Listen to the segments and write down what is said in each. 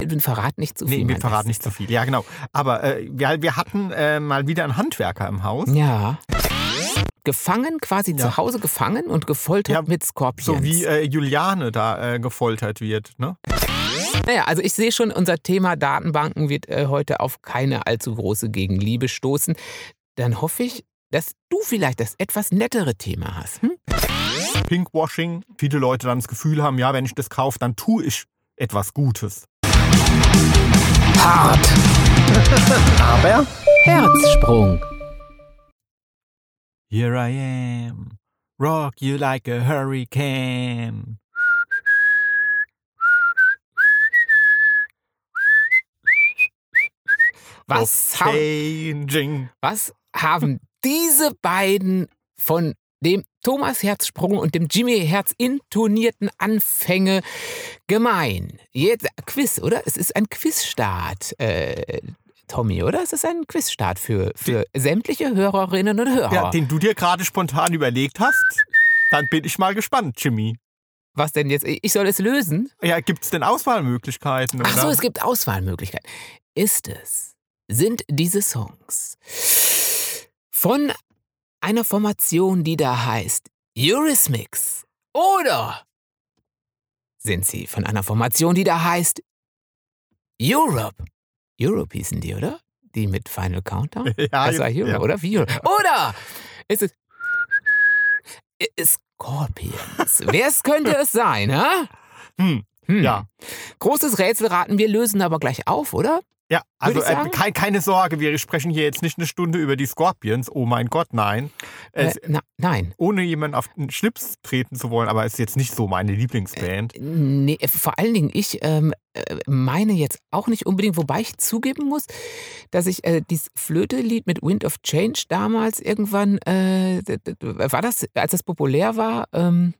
wir verraten nicht zu viel. Nee, wir verraten nicht zu viel. Ja, genau. Aber äh, wir, wir hatten äh, mal wieder einen Handwerker im Haus. Ja. Gefangen, quasi Ja. zu Hause gefangen und gefoltert Ja, mit Skorpions. So wie äh, Juliane da äh, gefoltert wird. Ne? Naja, also ich sehe schon, unser Thema Datenbanken wird äh, heute auf keine allzu große Gegenliebe stoßen. Dann hoffe ich, dass du vielleicht das etwas nettere Thema hast. Hm? Pinkwashing. Viele Leute dann das Gefühl haben, ja, wenn ich das kaufe, dann tue ich etwas Gutes. Hart. Aber Herzsprung. Here I am, rock you like a hurricane. Was, haben, Changing. was haben diese beiden von dem Thomas Herzsprung und dem Jimmy Herz intonierten Anfänge gemein? Jetzt Quiz, oder? Es ist ein Quizstart, äh, Tommy, oder? Es ist ein Quizstart für, für sämtliche Hörerinnen und Hörer. Ja, den du dir gerade spontan überlegt hast. Dann bin ich mal gespannt, Jimmy. Was denn jetzt? Ich soll es lösen? Ja, gibt es denn Auswahlmöglichkeiten? Ach so, oder? es gibt Auswahlmöglichkeiten. Ist es? Sind diese Songs von einer Formation, die da heißt Eurismix? Oder sind sie von einer Formation, die da heißt Europe? Europe hießen die, oder? Die mit Final Countdown? Ja, Das war Europe, ja. oder? Wie Europe? Oder ist es Scorpions? Wer könnte es sein, ha? Hm, Hm. ja. Großes Rätselraten, wir lösen aber gleich auf, oder? Ja, also äh, kein, keine Sorge, wir sprechen hier jetzt nicht eine Stunde über die Scorpions. Oh mein Gott, nein. Es, Äh, na, nein. ohne jemanden auf den Schlips treten zu wollen, aber es ist jetzt nicht so meine Lieblingsband. Nee, äh, vor allen Dingen, ich ähm, äh, meine jetzt auch nicht unbedingt, wobei ich zugeben muss, dass ich äh, dieses Flöte-Lied mit Wind of Change damals irgendwann, äh, war das, als das populär war, ähm,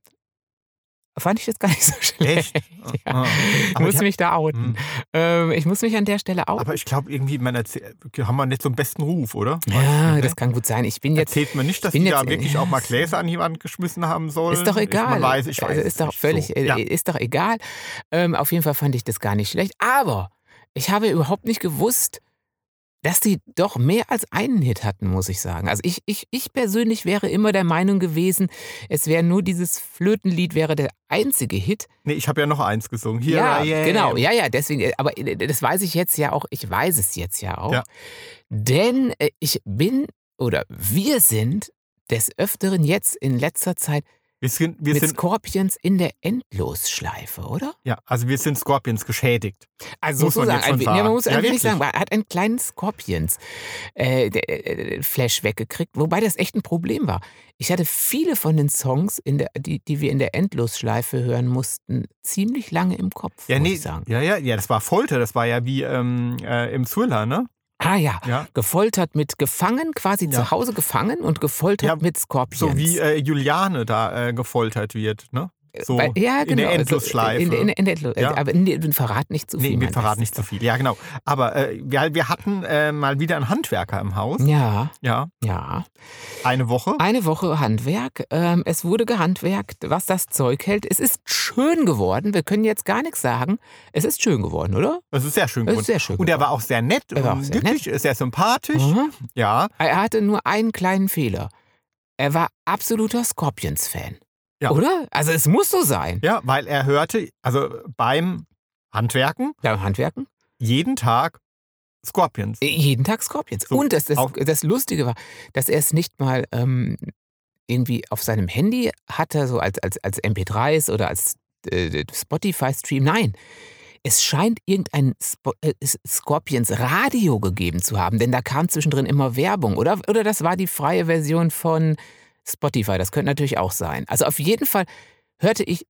fand ich das gar nicht so schlecht. Echt? Ja. Ah. Ich Aber muss die- mich da outen. Hm. Ähm, ich muss mich an der Stelle outen. Aber ich glaube, irgendwie, man haben wir nicht so einen besten Ruf, oder? ja, ne? das kann gut sein. Ich bin jetzt Erzählt man nicht, dass die da wirklich auch mal Gläser an jemanden geschmissen haben sollen? Ist doch Ich, egal. man weiß, ich weiß Also ist doch völlig, So, äh, ja. ist doch egal. Ähm, auf jeden Fall fand ich das gar nicht schlecht. Aber ich habe überhaupt nicht gewusst, dass sie doch mehr als einen Hit hatten, muss ich sagen. Also ich, ich, ich persönlich wäre immer der Meinung gewesen, es wäre nur dieses Flötenlied wäre der einzige Hit. Nee, ich habe ja noch eins gesungen. Here ja, am. genau, ja, ja, deswegen, äh, aber äh, das weiß ich jetzt ja auch, ich weiß es jetzt ja auch. Ja. Denn äh, ich bin oder wir sind des Öfteren jetzt in letzter Zeit Wir sind, wir mit sind, Scorpions in der Endlosschleife, oder? ja, also wir sind Scorpions geschädigt. Also Muss man schon ein, ja, man sagen. muss Ja, wenig wirklich. sagen, er hat einen kleinen Scorpions äh, äh, Flash weggekriegt, wobei das echt ein Problem war. Ich hatte viele von den Songs, der, die, die wir in der Endlosschleife hören mussten, ziemlich lange im Kopf, Ja, muss nee, ich sagen. ja, ja, ja, das war Folter, das war ja wie ähm, äh, im Thriller, ne? Ah ja, Ja. gefoltert mit gefangen, quasi Ja. zu Hause gefangen und gefoltert Ja, mit Scorpions. So wie äh, Juliane da äh, gefoltert wird, ne? So Weil- ja, genau. in der also, Endlosschleife. in, in, in der Endlos Ja. Aber nee, wir verraten nicht zu viel. nee, wir verraten nicht zu viel. Ja, genau. Aber äh, wir, wir hatten äh, mal wieder einen Handwerker im Haus. Ja, Ja, ja. eine Woche. Eine Woche Handwerk. Ähm, es wurde gehandwerkt, was das Zeug hält. Es ist schön geworden. Wir können jetzt gar nichts sagen. Es ist schön geworden, oder? Das ist sehr schön Es geworden. sehr schön Und er war auch sehr nett Er war auch und sehr wirklich sehr sympathisch. Mhm. Ja, Er hatte nur einen kleinen Fehler. Er war absoluter Scorpions-Fan. Ja. Oder? Also es muss so sein. ja, weil er hörte, also beim Handwerken Beim Handwerken? jeden Tag Scorpions. Äh, Jeden Tag Scorpions. So, Und das, das, das Lustige war, dass er es nicht mal ähm, irgendwie auf seinem Handy hatte, so als, als, als MP3s oder als äh, Spotify-Stream. Nein. Es scheint irgendein Spo äh, Scorpions Radio gegeben zu haben, denn da kam zwischendrin immer Werbung, oder? Oder das war die freie Version von Spotify. Das könnte natürlich auch sein. Also auf jeden Fall hörte ich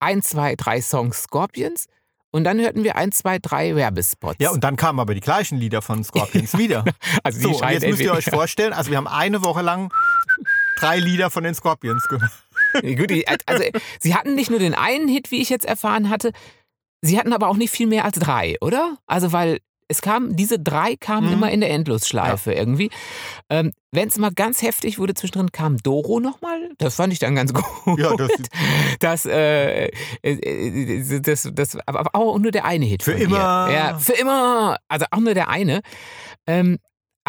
ein, zwei, drei Songs Scorpions und dann hörten wir ein, zwei, drei Werbespots. Ja, und dann kamen aber die gleichen Lieder von Scorpions wieder. also So, und jetzt müsst ihr euch vorstellen, also wir haben eine Woche lang drei Lieder von den Scorpions gehört. Gut, also sie hatten nicht nur den einen Hit, wie ich jetzt erfahren hatte, sie hatten aber auch nicht viel mehr als drei, oder? Also weil es kam, diese drei kamen Mhm. immer in der Endlosschleife irgendwie. Ähm, Wenn es mal ganz heftig wurde, zwischendrin kam Doro nochmal. Das fand ich dann ganz gut. Ja, das- das, äh, äh, äh, das, das, aber auch nur der eine Hit. Für immer. Ja, für immer. Also auch nur der eine. Ähm,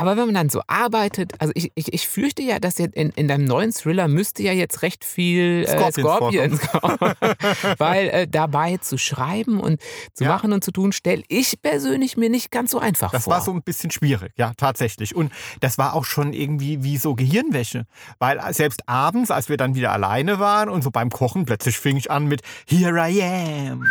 aber wenn man dann so arbeitet, also ich, ich, ich fürchte ja, dass jetzt in, in deinem neuen Thriller müsste ja jetzt recht viel äh, Scorpions Scorpions kommen. Weil äh, dabei zu schreiben und zu Ja. machen und zu tun, stelle ich persönlich mir nicht ganz so einfach Das vor. war so ein bisschen schwierig, ja, tatsächlich. Und das war auch schon irgendwie wie so Gehirnwäsche. Weil selbst abends, als wir dann wieder alleine waren und so beim Kochen, plötzlich fing ich an mit Here I am.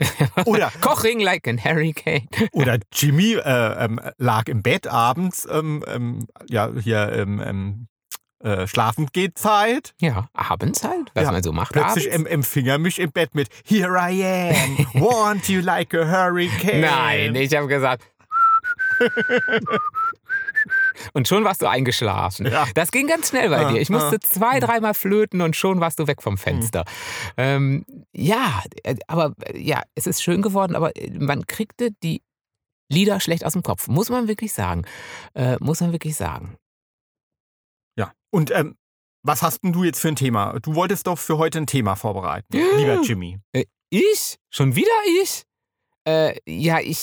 Oder, Koching like an Hurricane. oder Jimmy äh, ähm, lag im Bett abends, ähm, ähm, ja, hier ähm, ähm, äh, schlafen geht Zeit. Ja, abends halt, was Ja, man so macht. Plötzlich abends. em empfing er mich im Bett mit Here I am, want you like a hurricane. Nein, ich habe gesagt. Und schon warst du eingeschlafen. Ja. Das ging ganz schnell bei Ah, dir. Ich musste ah. zwei, dreimal flöten und schon warst du weg vom Fenster. Ähm, ja, äh, aber äh, ja, es ist schön geworden, aber äh, man kriegte die Lieder schlecht aus dem Kopf. Muss man wirklich sagen. Äh, muss man wirklich sagen. Ja. Und ähm, was hast denn du jetzt für ein Thema? Du wolltest doch für heute ein Thema vorbereiten, lieber Jimmy. Ich? Schon wieder ich? Äh, ja, ich.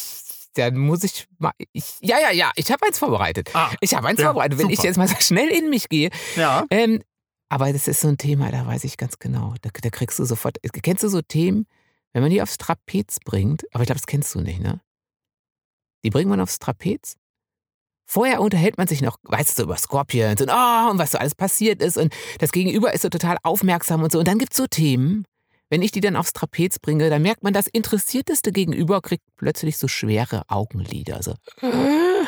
Dann muss ich mal. Ich, ja, ja, ja, ich habe eins vorbereitet. Ah, Ich habe eins Ja, vorbereitet, wenn ich super. jetzt mal so schnell in mich gehe. ja. Ähm, aber das ist so ein Thema, da weiß ich ganz genau. Da, da kriegst du sofort. Kennst du so Themen, wenn man die aufs Trapez bringt? Aber ich glaube, das kennst du nicht, ne? Die bringt man aufs Trapez. Vorher unterhält man sich noch, weißt du, so über Scorpions und, oh, und was so alles passiert ist. Und das Gegenüber ist so total aufmerksam und so. Und dann gibt es so Themen, wenn ich die dann aufs Trapez bringe, dann merkt man, das Interessierteste Gegenüber kriegt plötzlich so schwere Augenlider. So.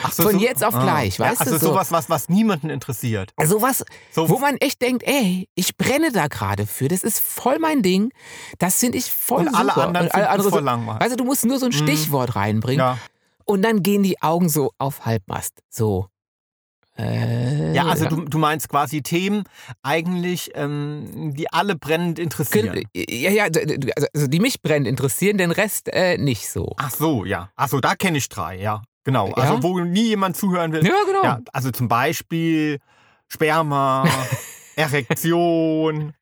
Ach so, Von so- jetzt auf ah. gleich, ja, weißt also du? So. sowas, was, was niemanden interessiert. Also was, So, wo man echt denkt, ey, ich brenne da gerade für, das ist voll mein Ding, das finde ich voll und alle super. anderen Und alle finden es andere voll langweilig. Weißt du, du musst nur so ein Mhm. Stichwort reinbringen Ja. und dann gehen die Augen so auf Halbmast. So. Äh, ja, also du, du meinst quasi Themen eigentlich, ähm, die alle brennend interessieren. Ja, ja, d- also die mich brennend interessieren, den Rest äh, nicht so. Ach so, ja. Ach so, da kenne ich drei, ja. Genau. Ja? Also wo nie jemand zuhören will. Ja, genau. Ja, also zum Beispiel Sperma, Erektion,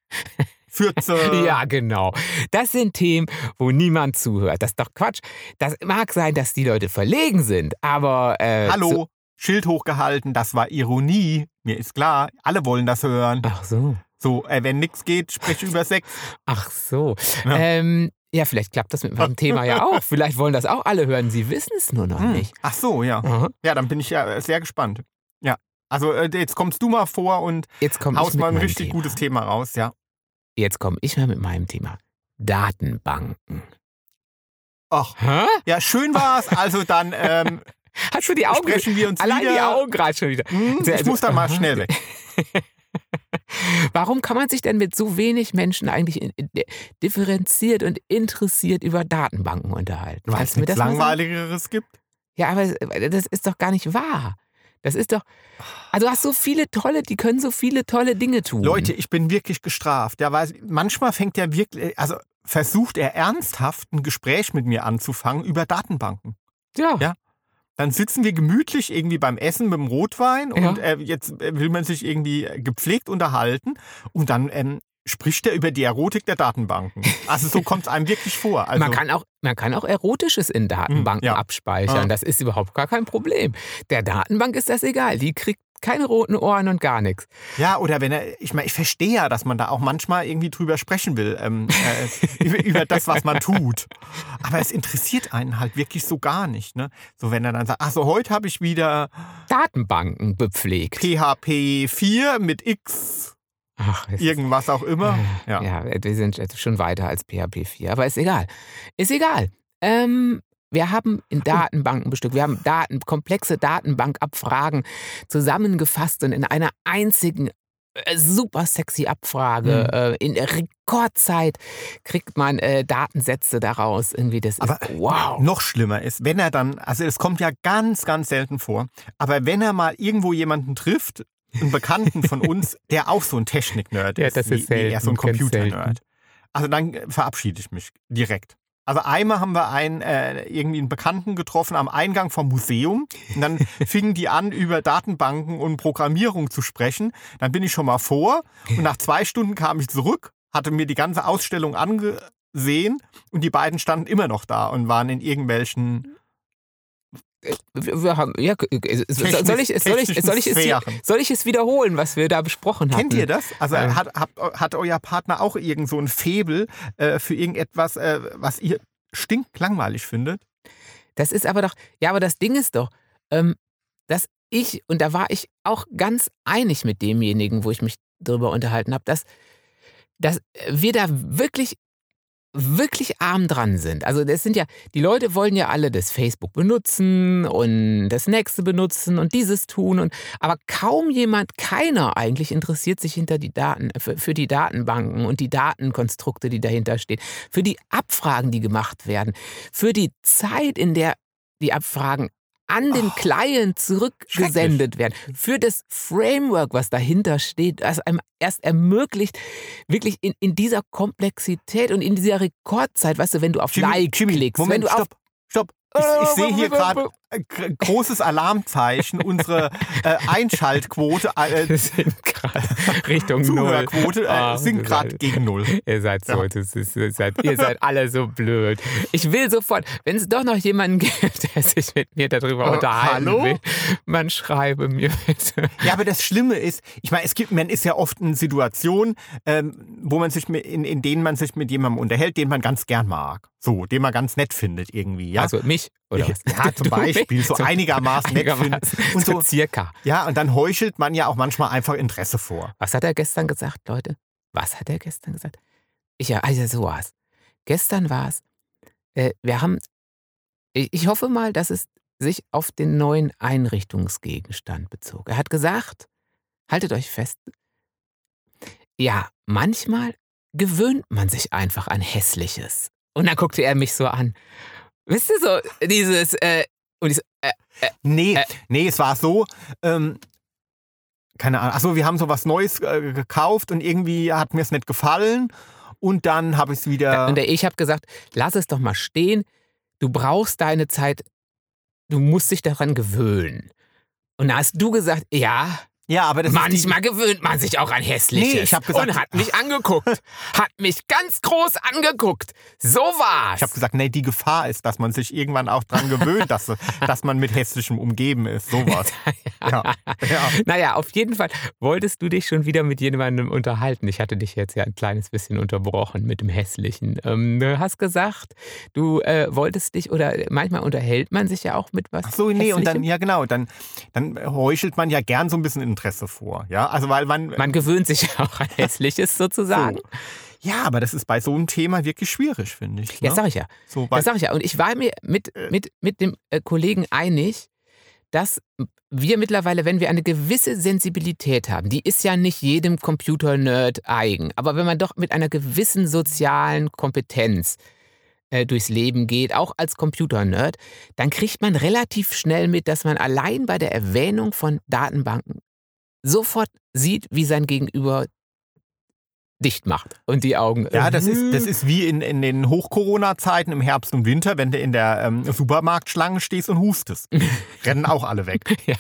Fürze. Ja, genau. Das sind Themen, wo niemand zuhört. Das ist doch Quatsch. Das mag sein, dass die Leute verlegen sind, aber. Äh, Hallo, so- Schild hochgehalten, das war Ironie. Mir ist klar, alle wollen das hören. Ach so. So, äh, wenn nichts geht, sprich über Sex. Ach so. Ja. Ähm, ja, vielleicht klappt das mit meinem Thema ja auch. Vielleicht wollen das auch alle hören. Sie wissen es nur noch Hm. nicht. Ach so, ja. Aha. Ja, dann bin ich ja äh, sehr gespannt. Ja. Also äh, jetzt kommst du mal vor und Jetzt haust mal ein richtig Thema. gutes Thema raus, ja. Jetzt komme ich mal mit meinem Thema. Datenbanken. Ach, Hä? ja, schön war's. Also dann ähm, Hast du die Augen? sprechen wir uns Allein wieder. die Augen gerade schon wieder. Hm, Also, ich muss dann mal schnell weg. Warum kann man sich denn mit so wenig Menschen eigentlich differenziert und interessiert über Datenbanken unterhalten? Weil es nichts? Langweiligeres gibt. Ja, aber das ist doch gar nicht wahr. Das ist doch. Also du hast so viele tolle, die können so viele tolle Dinge tun. Leute, ich bin wirklich gestraft. Ja, weil manchmal fängt er wirklich, also versucht er ernsthaft ein Gespräch mit mir anzufangen über Datenbanken. Ja. Ja. Dann sitzen wir gemütlich irgendwie beim Essen mit dem Rotwein und Ja. äh, jetzt äh, will man sich irgendwie gepflegt unterhalten und dann ähm, spricht er über die Erotik der Datenbanken. Also so kommt es einem wirklich vor. Also, man, kann auch, man kann auch Erotisches in Datenbanken ja. abspeichern. Ja. Das ist überhaupt gar kein Problem. Der Datenbank ist das egal. Die kriegt keine roten Ohren und gar nichts. Ja, oder wenn er, ich meine, ich verstehe ja, dass man da auch manchmal irgendwie drüber sprechen will, ähm, äh, über, über das, was man tut. Aber es interessiert einen halt wirklich so gar nicht. Ne? So, wenn er dann sagt, ach so, heute habe ich wieder Datenbanken bepflegt. PHP 4 mit X, Ach, irgendwas auch immer. Ja. Ja. wir sind schon weiter als PHP 4, aber ist egal. Ist egal. Ähm, wir haben in Datenbanken bestückt, wir haben Daten, komplexe Datenbankabfragen zusammengefasst und in einer einzigen äh, super sexy Abfrage Mhm. äh, in Rekordzeit kriegt man äh, Datensätze daraus. Irgendwie das Aber ist wow. Noch schlimmer ist, wenn er dann, also es kommt ja ganz, ganz selten vor, aber wenn er mal irgendwo jemanden trifft, einen Bekannten von uns, der auch so ein Technik-Nerd Ja, ist, das ist wie, wie er so ein selten, Computer-Nerd, selten. also dann verabschiede ich mich direkt. Also einmal haben wir einen, äh, irgendwie einen Bekannten getroffen am Eingang vom Museum. Und dann fingen die an, über Datenbanken und Programmierung zu sprechen. Dann bin ich schon mal vor und nach zwei Stunden kam ich zurück, hatte mir die ganze Ausstellung angesehen und die beiden standen immer noch da und waren in irgendwelchen Wir haben, ja, soll ich, soll ich, soll ich, es, soll ich es wiederholen, was wir da besprochen hatten? Kennt ihr das? Also Ähm. hat, hat, hat euer Partner auch irgend so ein Febel äh, für irgendetwas, äh, was ihr stinklangweilig findet? Das ist aber doch, ja, aber das Ding ist doch, ähm, dass ich, und da war ich auch ganz einig mit demjenigen, wo ich mich drüber unterhalten habe, dass, dass wir da wirklich, wirklich arm dran sind. Also das sind ja, die Leute wollen ja alle das Facebook benutzen und das nächste benutzen und dieses tun und aber kaum jemand, keiner eigentlich interessiert sich hinter die Daten, für, für die Datenbanken und die Datenkonstrukte, die dahinter stehen, für die Abfragen, die gemacht werden, für die Zeit, in der die Abfragen an den Oh, Client zurückgesendet werden, für das Framework, was dahinter steht, das einem erst ermöglicht, wirklich in, in dieser Komplexität und in dieser Rekordzeit, weißt du, wenn du auf Like klickst, wenn Moment, du auf stopp, stopp. Ich, ich sehe hier gerade großes Alarmzeichen. Unsere äh, Einschaltquote, äh, Wir sind gerade Richtung. Zuhörquote äh, Ah, sind ihr gerade gegen Null. Ihr seid so, Ja. ist, ihr, seid, ihr seid alle so blöd. Ich will sofort, wenn es doch noch jemanden gibt, der sich mit mir darüber Äh, unterhalten hallo? will, man schreibe mir bitte. Ja, aber das Schlimme ist, ich meine, es gibt, man ist ja oft in Situationen, ähm, wo man sich mit, in, in denen man sich mit jemandem unterhält, den man ganz gern mag. So, den man ganz nett findet irgendwie, ja. Also mich, oder was? Ja, zum? Beispiel, so einigermaßen nett einigermaßen, finden. Und so so, circa. ja, und dann heuchelt man ja auch manchmal einfach Interesse vor. Was hat er gestern gesagt, Leute? Was hat er gestern gesagt? Ich, ja, also so war's. Gestern war's. Äh, wir haben, ich, ich hoffe mal, dass es sich auf den neuen Einrichtungsgegenstand bezog. Er hat gesagt, haltet euch fest, ja, manchmal gewöhnt man sich einfach an Hässliches. Und dann guckte er mich so an. Wisst ihr so, dieses, äh, und ich so, äh, Nee, Äh. nee, es war so, ähm, keine Ahnung, achso, wir haben so was Neues äh, gekauft und irgendwie hat mir es nicht gefallen und dann habe ich es wieder... Und ich habe gesagt, lass es doch mal stehen. Du brauchst deine Zeit. Du musst dich daran gewöhnen. Und da hast du gesagt, ja, ja, aber manchmal gewöhnt man sich auch an Hässliches. Nee, ich hab gesagt- und hat mich angeguckt. hat mich ganz groß angeguckt. So war's. Ich habe gesagt, nee, die Gefahr ist, dass man sich irgendwann auch dran gewöhnt, dass, dass man mit Hässlichem umgeben ist. Sowas. Ja. ja. Naja, auf jeden Fall wolltest du dich schon wieder mit jemandem unterhalten. Ich hatte dich jetzt ja ein kleines bisschen unterbrochen mit dem Hässlichen. Ähm, du hast gesagt, du äh, wolltest dich, oder manchmal unterhält man sich ja auch mit was. Ach so, nee, und dann, Hässlichem. ja genau, dann, dann heuchelt man ja gern so ein bisschen Interesse vor. Ja, also weil man, Man gewöhnt sich ja auch an Hässliches sozusagen. So. ja, aber das ist bei so einem Thema wirklich schwierig, finde ich. Ja, ne? sag ich ja. so, Das sag ich ja. Und ich war mir mit, Äh. mit, mit dem äh, Kollegen einig, dass wir mittlerweile, wenn wir eine gewisse Sensibilität haben, die ist ja nicht jedem Computer-Nerd eigen, aber wenn man doch mit einer gewissen sozialen Kompetenz äh, durchs Leben geht, auch als Computer-Nerd, dann kriegt man relativ schnell mit, dass man allein bei der Erwähnung von Datenbanken sofort sieht, wie sein Gegenüber dicht macht und die Augen. ja, das ist, das ist wie in, in den Hoch-Corona-Zeiten im Herbst und Winter, wenn du in der ähm, Supermarktschlange stehst und hustest. Rennen auch alle weg. Ja,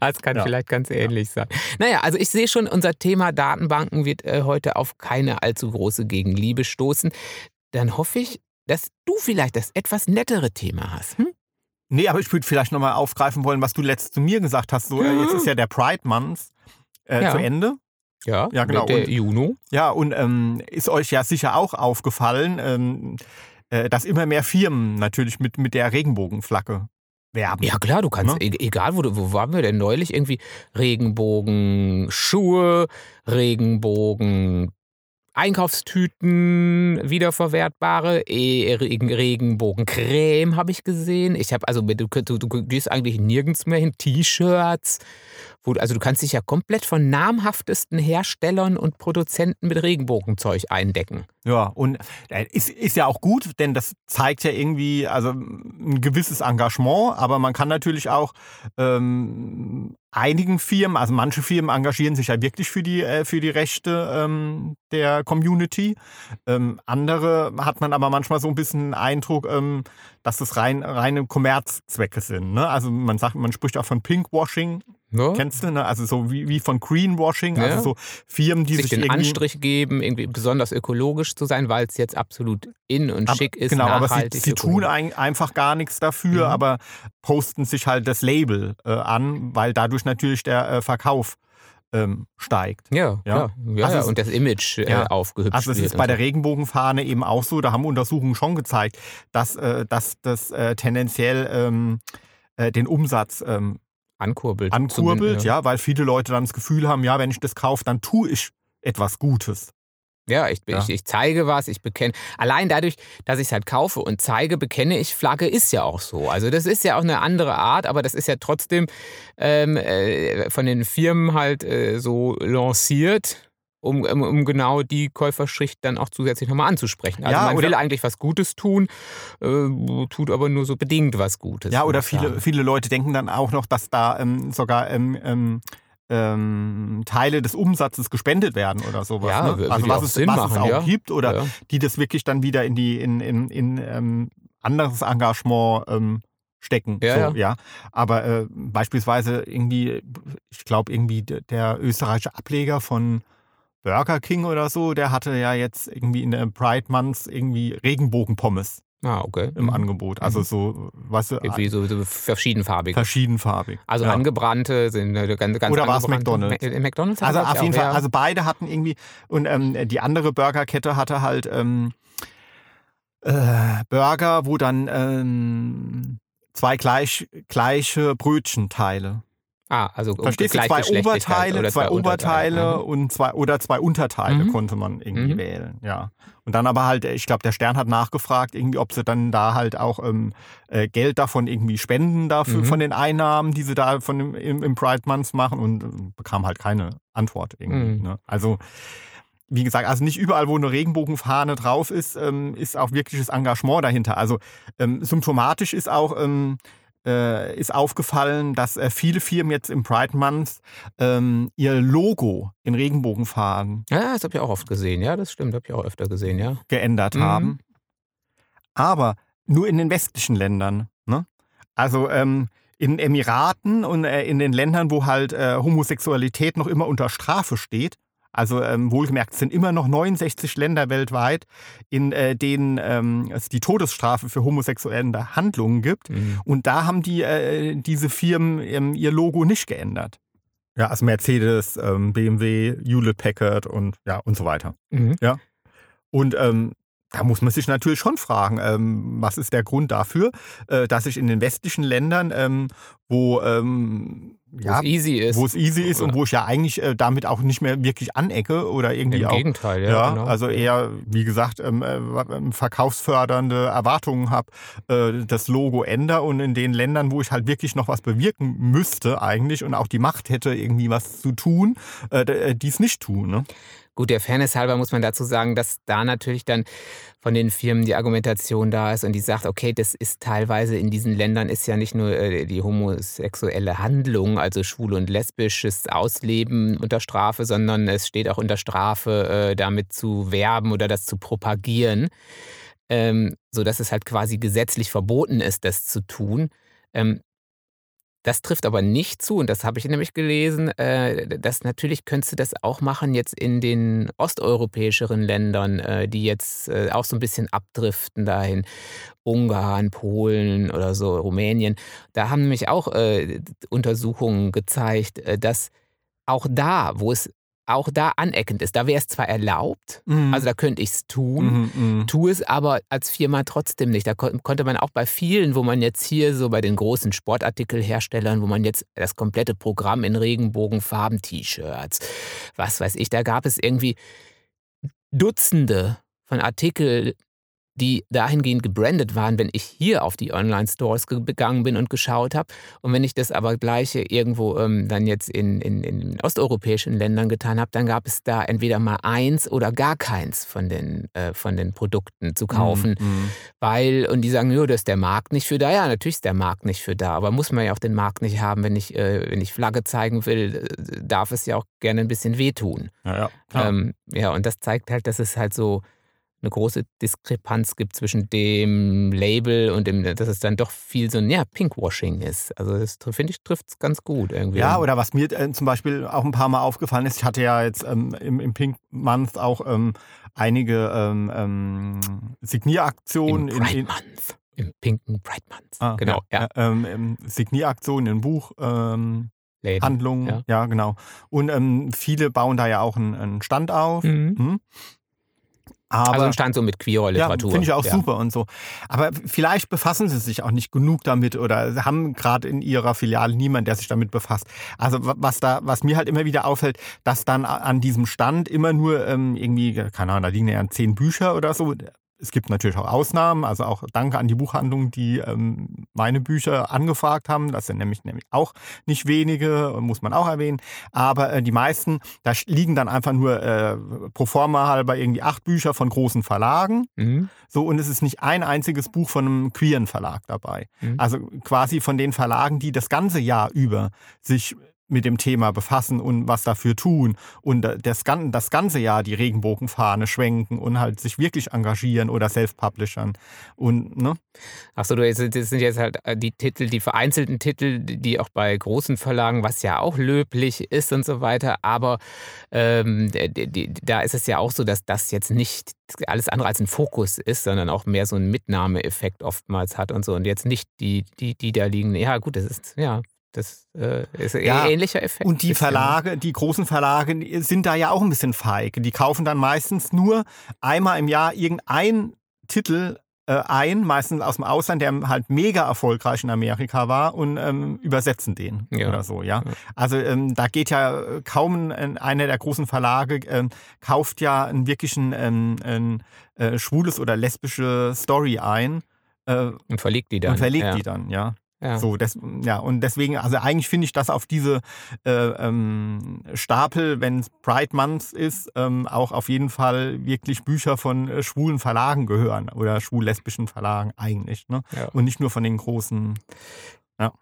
das kann Ja. vielleicht ganz ähnlich sein. Naja, also ich sehe schon, unser Thema Datenbanken wird äh, heute auf keine allzu große Gegenliebe stoßen. Dann hoffe ich, dass du vielleicht das etwas nettere Thema hast. Hm? Nee, aber ich würde vielleicht nochmal aufgreifen wollen, was du letzt zu mir gesagt hast. So, äh, jetzt ist ja der Pride Month äh, Ja. zu Ende. Ja, Ja, genau. Der Und- Juno. Ja, und ähm, ist euch ja sicher auch aufgefallen, ähm, äh, dass immer mehr Firmen natürlich mit, mit der Regenbogenflagge werben. Ja klar, du kannst, Ne? e egal wo, du, wo waren wir denn neulich, irgendwie Regenbogen Schuhe, Regenbogen Einkaufstüten, wiederverwertbare, Regen, Regenbogencreme habe ich gesehen. Ich habe also, du, du, du gehst eigentlich nirgends mehr hin, T-Shirts, Wo, also du kannst dich ja komplett von namhaftesten Herstellern und Produzenten mit Regenbogenzeug eindecken. Ja, und äh, ist, ist ja auch gut, denn das zeigt ja irgendwie also ein gewisses Engagement, aber man kann natürlich auch ähm, einigen Firmen, also manche Firmen engagieren sich ja wirklich für die, äh, für die Rechte ähm, der Community. Ähm, andere hat man aber manchmal so ein bisschen den Eindruck, ähm, dass das rein, reine Kommerzzwecke sind. Ne? Also man sagt, man spricht auch von Pinkwashing. Ja. Kennst du, ne? Also so wie, wie von Greenwashing, also ja. also so Firmen, die sich, sich den Anstrich geben, irgendwie besonders ökologisch zu sein, weil es jetzt absolut in und aber, schick ist. Genau, aber sie, sie tun ein, einfach gar nichts dafür, mhm. aber posten sich halt das Label äh, an, weil dadurch natürlich der äh, Verkauf ähm, steigt. Ja, ja, ja, also ja und das Image äh, ja, aufgehübscht Also es ist bei der Regenbogenfahne eben auch so, da haben Untersuchungen schon gezeigt, dass, äh, dass das äh, tendenziell ähm, äh, den Umsatz ähm, ankurbelt. Ankurbelt, ja. ja, weil viele Leute dann das Gefühl haben, ja, wenn ich das kaufe, dann tue ich etwas Gutes. Ja, ich, ja. Ich, ich, zeige was, ich bekenne. Allein dadurch, dass ich es halt kaufe und zeige, bekenne ich Flagge, ist ja auch so. Also das ist ja auch eine andere Art, aber das ist ja trotzdem ähm, äh, von den Firmen halt äh, so lanciert. Um, um, genau die Käuferschicht dann auch zusätzlich nochmal anzusprechen. Also ja, man will eigentlich was Gutes tun, äh, tut aber nur so bedingt was Gutes. Ja, oder viele, viele Leute denken dann auch noch, dass da ähm, sogar ähm, ähm ähm, Teile des Umsatzes gespendet werden oder sowas. Ja, ne? Also was, es, was machen, es, auch ja. gibt oder ja. die das wirklich dann wieder in die in, in, in ähm, anderes Engagement ähm, stecken. Ja, so, ja. Aber äh, beispielsweise irgendwie, ich glaube irgendwie der österreichische Ableger von Burger King oder so, der hatte ja jetzt irgendwie in der Pride Month irgendwie Regenbogenpommes Ah, okay. Im mhm. Angebot. Also mhm. so, weißt du. Irgendwie so, so verschiedenfarbig. Verschiedenfarbig. Also ja. angebrannte sind äh, ganz, ganz Oder war es McDonalds? Äh, McDonalds also auf jeden auch, Fall, ja. also beide hatten irgendwie, und ähm, die andere Burgerkette hatte halt ähm, äh, Burger, wo dann ähm, zwei gleich, gleiche Brötchenteile Ah, also Verstehst du, zwei Oberteile, oder zwei, zwei Oberteile mhm. und zwei oder zwei Unterteile mhm. konnte man irgendwie mhm. wählen, ja. Und dann aber halt, ich glaube, der Stern hat nachgefragt, irgendwie, ob sie dann da halt auch ähm, äh, Geld davon irgendwie spenden dafür mhm. von den Einnahmen, die sie da von dem, im, im Pride Month machen und äh, bekam halt keine Antwort irgendwie. Mhm. Ne? Also wie gesagt, also nicht überall, wo eine Regenbogenfahne drauf ist, ähm, ist auch wirkliches Engagement dahinter. Also ähm, symptomatisch ist auch, ähm, äh, ist aufgefallen, dass äh, viele Firmen jetzt im Pride Month ähm, ihr Logo in Regenbogenfarben. Ja, das habe ich auch oft gesehen, ja, das stimmt, habe ich auch öfter gesehen, ja. Geändert mhm. haben. Aber nur in den westlichen Ländern. Ne? Also ähm, in Emiraten und äh, in den Ländern, wo halt äh, Homosexualität noch immer unter Strafe steht, also ähm, wohlgemerkt, es sind immer noch 69 Länder weltweit, in äh, denen ähm, es die Todesstrafe für homosexuelle Handlungen gibt. Mhm. Und da haben die, äh, diese Firmen ähm, ihr Logo nicht geändert. Ja, also Mercedes, ähm, BMW, Hewlett Packard und ja und so weiter. Mhm. Ja. Und ähm, da muss man sich natürlich schon fragen, ähm, was ist der Grund dafür, äh, dass sich in den westlichen Ländern, ähm, wo ähm, ja, es easy ist. Wo es easy ist und wo ich ja eigentlich äh, damit auch nicht mehr wirklich anecke oder irgendwie Im auch. Gegenteil, ja. ja genau. Also eher, wie gesagt, ähm, äh, ähm, verkaufsfördernde Erwartungen habe, äh, das Logo ändere und in den Ländern, wo ich halt wirklich noch was bewirken müsste eigentlich und auch die Macht hätte, irgendwie was zu tun, äh, äh dies nicht tun. Ne? Gut, der Fairness halber muss man dazu sagen, dass da natürlich dann von den Firmen die Argumentation da ist und die sagt, okay, das ist teilweise in diesen Ländern ist ja nicht nur äh, die homosexuelle Handlung, also schwul und lesbisches Ausleben unter Strafe, sondern es steht auch unter Strafe, äh, damit zu werben oder das zu propagieren, ähm, sodass es halt quasi gesetzlich verboten ist, das zu tun. Das trifft aber nicht zu, und das habe ich nämlich gelesen, äh, dass natürlich könntest du das auch machen jetzt in den osteuropäischeren Ländern, äh, die jetzt äh, auch so ein bisschen abdriften dahin. Ungarn, Polen oder so, Rumänien. Da haben nämlich auch Untersuchungen gezeigt, dass auch da, wo es auch da aneckend ist. Da wäre es zwar erlaubt, mhm. also da könnte ich es tun, mhm, mhm, tue es aber als Firma trotzdem nicht. Da konnte man auch bei vielen, wo man jetzt hier so bei den großen Sportartikelherstellern, wo man jetzt das komplette Programm in Regenbogenfarben, T-Shirts, was weiß ich, da gab es irgendwie Dutzende von Artikeln, die dahingehend gebrandet waren, wenn ich hier auf die Online-Stores gegangen bin und geschaut habe. Und wenn ich das aber gleiche irgendwo ähm, dann jetzt in, in, in osteuropäischen Ländern getan habe, dann gab es da entweder mal eins oder gar keins von den, äh, von den Produkten zu kaufen. Mhm. Weil, und die sagen, ja, das ist der Markt nicht für da. Ja, natürlich ist der Markt nicht für da, aber muss man ja auch den Markt nicht haben, wenn ich, äh, wenn ich Flagge zeigen will, äh, darf es ja auch gerne ein bisschen wehtun. Ja, ja, ähm, ja, und das zeigt halt, dass es halt so eine große Diskrepanz gibt zwischen dem Label und dem, dass es dann doch viel so ein ja, Pinkwashing ist. Also das finde ich trifft es ganz gut irgendwie. Ja, oder was mir äh, zum Beispiel auch ein paar Mal aufgefallen ist, ich hatte ja jetzt ähm, im, im Pink Month auch ähm, einige ähm, ähm Signieraktionen. Im Pride in, in, Month. Im pinken Pride Month. Ah, genau, ja. ja. Äh, ähm, Signieraktionen in Buch. Ähm, Handlungen, ja. ja. genau. Und ähm, viele bauen da ja auch einen, einen Stand auf. Mhm. Mhm. Aber, also ein Stand so mit queerer Literatur. Ja, finde ich auch ja. super und so. Aber vielleicht befassen sie sich auch nicht genug damit oder haben gerade in ihrer Filiale niemand, der sich damit befasst. Also was da, was mir halt immer wieder auffällt, dass dann an diesem Stand immer nur ähm, irgendwie, keine Ahnung, da liegen ja zehn Bücher oder so, es gibt natürlich auch Ausnahmen, also auch danke an die Buchhandlung, die ähm, meine Bücher angefragt haben. Das sind nämlich, nämlich auch nicht wenige, muss man auch erwähnen. Aber äh, die meisten, da liegen dann einfach nur äh, pro forma halber irgendwie acht Bücher von großen Verlagen. Mhm. So, und es ist nicht ein einziges Buch von einem queeren Verlag dabei. Mhm. Also quasi von den Verlagen, die das ganze Jahr über sich mit dem Thema befassen und was dafür tun und das, das ganze Jahr die Regenbogenfahne schwenken und halt sich wirklich engagieren oder self-publishern. Und, ne? Achso, das sind jetzt halt äh, die Titel, die vereinzelten Titel, die auch bei großen Verlagen, was ja auch löblich ist und so weiter, aber ähm, da ist es ja auch so, dass das jetzt nicht alles andere als ein Fokus ist, sondern auch mehr so einen Mitnahmeeffekt oftmals hat und so und jetzt nicht die, die, die da liegen. Ja, gut, das ist, ja, das äh, ist ein ja, ähnlicher Effekt. Und die Verlage, die großen Verlage sind da ja auch ein bisschen feig. Die kaufen dann meistens nur einmal im Jahr irgendeinen Titel äh, ein, meistens aus dem Ausland, der halt mega erfolgreich in Amerika war und ähm, übersetzen den ja. oder so, ja. ja. Also ähm, da geht ja kaum ein, einer der großen Verlage ähm, kauft ja einen wirklichen ähm, ein, äh, schwules oder lesbische Story ein. Äh, und verlegt die dann. Und verlegt ja. die dann, ja. Ja. So, das, ja, und deswegen, also eigentlich finde ich, dass auf diese äh, ähm, Stapel, wenn es Pride Month ist, ähm, auch auf jeden Fall wirklich Bücher von äh, schwulen Verlagen gehören oder schwul-lesbischen Verlagen eigentlich. Ne? Ja. Und nicht nur von den großen, ja,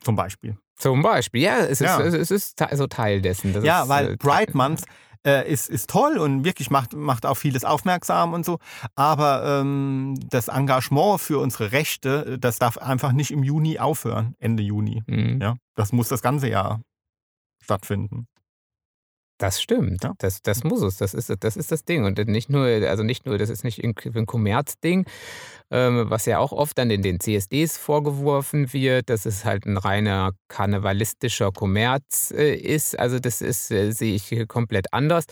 zum Beispiel. Zum Beispiel, ja, es ist, ja. Es ist so Teil dessen. ja, ist, weil äh, Pride Month äh, ist, ist toll und wirklich macht, macht auf vieles aufmerksam und so. Aber ähm, das Engagement für unsere Rechte, das darf einfach nicht im Juni aufhören, Ende Juni. Mhm. Ja, das muss das ganze Jahr stattfinden. Das stimmt. Ja. Das, das muss es. Das ist, das ist das Ding. Und nicht nur, also nicht nur, das ist nicht ein Kommerzding, ähm, was ja auch oft dann in den CSDs vorgeworfen wird, dass es halt ein reiner karnevalistischer Kommerz äh, ist. Also das ist, äh, sehe ich komplett anders.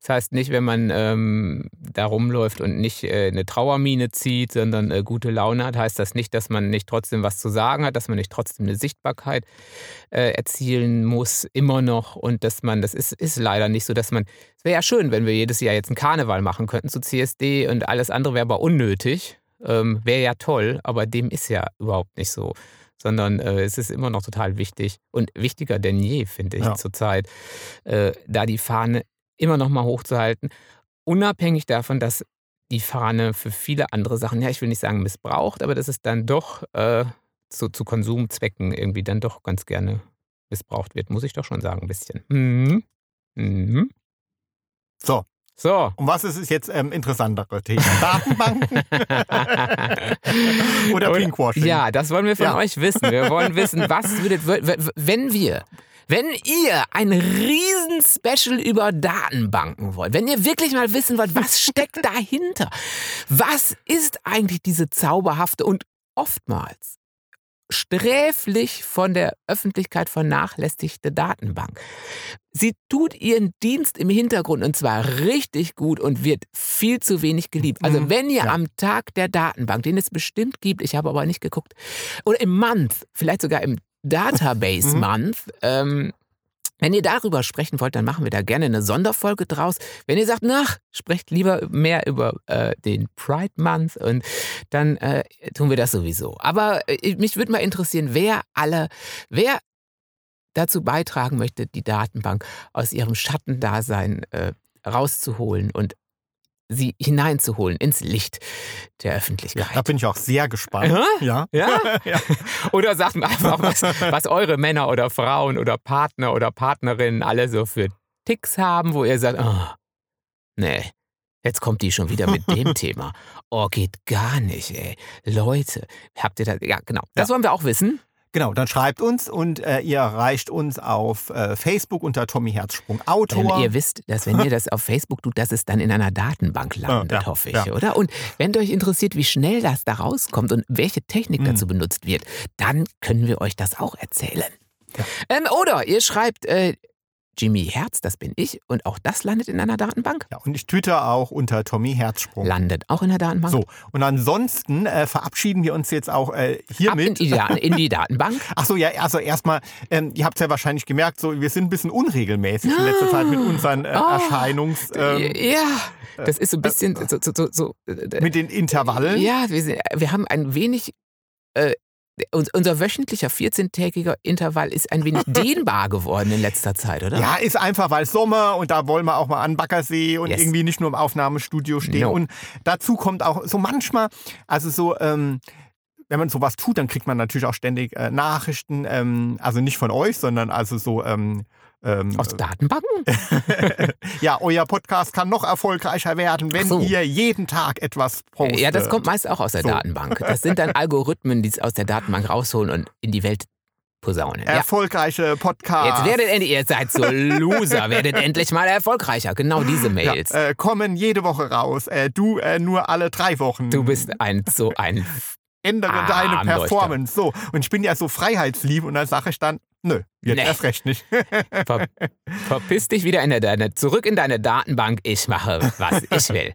Das heißt nicht, wenn man ähm, da rumläuft und nicht äh, eine Trauermine zieht, sondern äh, gute Laune hat, heißt das nicht, dass man nicht trotzdem was zu sagen hat, dass man nicht trotzdem eine Sichtbarkeit äh, erzielen muss, immer noch. Und dass man, das ist, ist leider nicht so, dass man, es wäre ja schön, wenn wir jedes Jahr jetzt einen Karneval machen könnten zu CSD und alles andere wäre aber unnötig. Ähm, wäre ja toll, aber dem ist ja überhaupt nicht so. Sondern äh, es ist immer noch total wichtig und wichtiger denn je, finde ich, ja. zurzeit, äh, da die Fahne immer noch mal hochzuhalten. Unabhängig davon, dass die Fahne für viele andere Sachen, ja, ich will nicht sagen missbraucht, aber dass es dann doch äh, zu, zu Konsumzwecken irgendwie dann doch ganz gerne missbraucht wird, muss ich doch schon sagen, ein bisschen. Mhm. Mhm. So. So. Und was ist es jetzt ähm, interessantere Thema? Datenbanken oder Pinkwashing? Ja, das wollen wir von ja. euch wissen. Wir wollen wissen, was würdet, wenn wir wenn ihr ein Riesen-Special über Datenbanken wollt, wenn ihr wirklich mal wissen wollt, was steckt dahinter, was ist eigentlich diese zauberhafte und oftmals sträflich von der Öffentlichkeit vernachlässigte Datenbank. Sie tut ihren Dienst im Hintergrund und zwar richtig gut und wird viel zu wenig geliebt. Also mhm. wenn ihr ja. am Tag der Datenbank, den es bestimmt gibt, ich habe aber nicht geguckt, oder im Month, vielleicht sogar im Database mhm. Month, ähm, Wenn ihr darüber sprechen wollt, dann machen wir da gerne eine Sonderfolge draus. Wenn ihr sagt, nach, sprecht lieber mehr über äh, den Pride Month und dann äh, tun wir das sowieso. Aber äh, mich würde mal interessieren, wer alle, wer dazu beitragen möchte, die Datenbank aus ihrem Schattendasein äh, rauszuholen und sie hineinzuholen ins Licht der Öffentlichkeit. Ja, da bin ich auch sehr gespannt. Ja? Ja? ja. Oder sagt mir einfach, was, was eure Männer oder Frauen oder Partner oder Partnerinnen alle so für Ticks haben, wo ihr sagt, oh, nee, jetzt kommt die schon wieder mit dem Thema. Oh, geht gar nicht, ey. Leute, habt ihr das? Ja, genau. Das ja. wollen wir auch wissen. Genau, dann schreibt uns und äh, ihr erreicht uns auf äh, Facebook unter Tommy Herzsprung Autor. Denn ihr wisst, dass wenn ihr das auf Facebook tut, dass es dann in einer Datenbank landet, ja, hoffe ich, ja. oder? Und wenn euch interessiert, wie schnell das da rauskommt und welche Technik mhm. dazu benutzt wird, dann können wir euch das auch erzählen. Ja. Ähm, oder ihr schreibt äh, Jimmy Herz, das bin ich. Und auch das landet in einer Datenbank. Ja, und ich twitter auch unter Tommy Herzsprung. Landet auch in der Datenbank. So, und ansonsten äh, verabschieden wir uns jetzt auch äh, hiermit. In, die, in die Datenbank. Ach so, ja, also erstmal, ähm, ihr habt es ja wahrscheinlich gemerkt, so, wir sind ein bisschen unregelmäßig in letzter Zeit mit unseren äh, oh, Erscheinungs... Ähm, ja, das ist so ein bisschen so, so, so, so äh, mit den Intervallen. Ja, wir, sind, wir haben ein wenig äh, unser wöchentlicher 14-tägiger Intervall ist ein wenig dehnbar geworden in letzter Zeit, oder? Ja, ist einfach, weil Sommer und da wollen wir auch mal an Baggersee und yes. irgendwie nicht nur im Aufnahmestudio stehen. No. Und dazu kommt auch so manchmal, also so, ähm, wenn man sowas tut, dann kriegt man natürlich auch ständig äh, Nachrichten, ähm, also nicht von euch, sondern also so ähm, ähm, Aus Datenbanken? ja, euer Podcast kann noch erfolgreicher werden, wenn so. ihr jeden Tag etwas postet. Ja, das kommt meist auch aus der so. Datenbank. Das sind dann Algorithmen, die es aus der Datenbank rausholen und in die Welt posaunen. Erfolgreiche ja. Podcasts. Jetzt werdet endlich, ihr seid so Loser, werdet endlich mal erfolgreicher. Genau diese Mails. Ja, äh, kommen jede Woche raus. Äh, du äh, nur alle drei Wochen. Du bist ein so ein ändere ah, deine Performance. So. Und ich bin ja so freiheitslieb und dann sage ich dann, Nö, jetzt nee. erst recht nicht. Ver, verpiss dich wieder in deine, zurück in deine Datenbank. Ich mache, was ich will.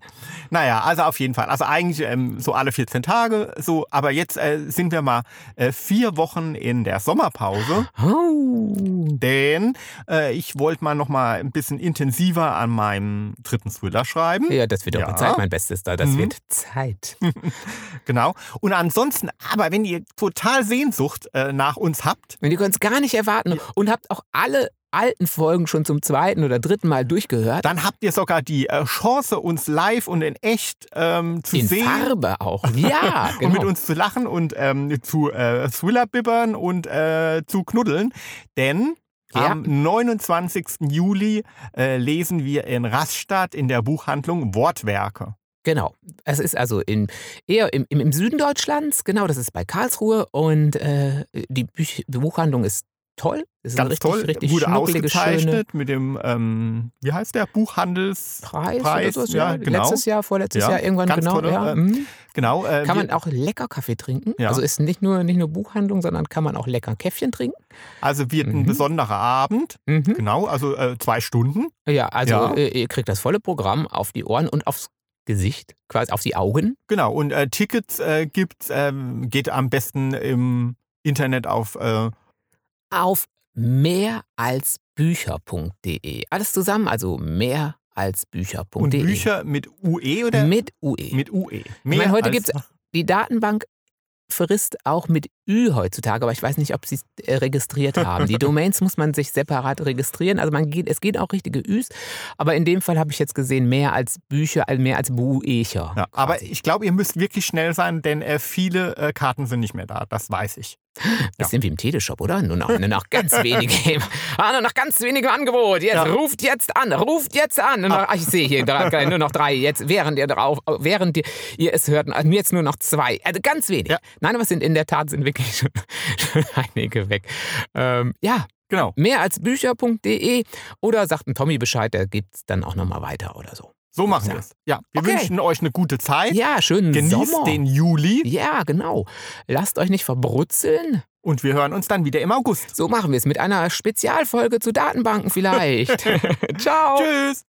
naja, also auf jeden Fall. Also eigentlich ähm, so alle 14 Tage so. Aber jetzt äh, sind wir mal äh, vier Wochen in der Sommerpause. Oh. Denn äh, ich wollte mal noch mal ein bisschen intensiver an meinem dritten Thriller schreiben. Ja, das wird auch ja. Zeit, mein Bestes da. Das mhm. wird Zeit. genau. Und ansonsten, aber wenn ihr total Sehnsucht äh, nach uns habt. Wenn ihr uns gar nicht erwarten und habt auch alle alten Folgen schon zum zweiten oder dritten Mal durchgehört. Dann habt ihr sogar die äh, Chance, uns live und in echt ähm, zu in sehen. In Farbe auch, ja. Genau. und mit uns zu lachen und ähm, zu äh, Thriller-bibbern und äh, zu knuddeln. Denn ja. Am 29. Juli äh, lesen wir in Rastatt in der Buchhandlung Wortwerke. Genau. Es ist also in, eher im, im, Süden Deutschlands, genau, das ist bei Karlsruhe und äh, die, die Buchhandlung ist toll. Ist Ganz richtig, toll. Richtig Wurde ausgezeichnet mit dem, ähm, wie heißt der, Buchhandelspreis? Preis, oder so, ja, genau. Letztes Jahr, vorletztes ja, Jahr, irgendwann genau. Tolle, ja. Äh. Genau. Äh, kann man auch lecker Kaffee trinken. Ja. Also ist nicht nur, nicht nur Buchhandlung, sondern kann man auch lecker Käffchen trinken. Also wird mhm. ein besonderer Abend. Mhm. Genau, also äh, zwei Stunden. Ja, also ja. Äh, ihr kriegt das volle Programm auf die Ohren und aufs Gesicht, quasi auf die Augen. Genau, und äh, Tickets äh, gibt ähm, geht am besten im Internet auf äh, auf mehralsbücher.de. Alles zusammen, also mehralsbücher.de. Und Bücher mit UE oder? Mit UE. Mit UE. Mehr ich meine, heute gibt es die Datenbank frisst auch mit Ü heutzutage, aber ich weiß nicht, ob sie es äh, registriert haben. Die Domains muss man sich separat registrieren. Also man geht, es geht auch richtige Üs, aber in dem Fall habe ich jetzt gesehen, mehr als Bücher, mehr als Buecher. Ja, aber ich glaube, ihr müsst wirklich schnell sein, denn äh, viele äh, Karten sind nicht mehr da. Das weiß ich. Bisschen ja. wie im Teleshop, oder? Nur noch, nur noch ganz wenige. ah, nur noch ganz wenige Angebot. Jetzt ja. ruft jetzt an, ruft jetzt an. Nur noch, ach, ich sehe hier nur noch drei. Jetzt, während ihr drauf, während ihr, es hört, also jetzt nur noch zwei. Also ganz wenig. Ja. Nein, aber es sind in der Tat sind wirklich schon, schon einige weg. Ähm, ja, genau. Mehr als Bücher.de oder sagt ein Tommy Bescheid, der gibt es dann auch nochmal weiter oder so. So machen wir es. Ja, wir okay. wünschen euch eine gute Zeit. Ja, schönen Genießt Sommer. den Juli. Ja, genau. Lasst euch nicht verbrutzeln. Und wir hören uns dann wieder im August. So machen wir es mit einer Spezialfolge zu Datenbanken vielleicht. Ciao. Tschüss.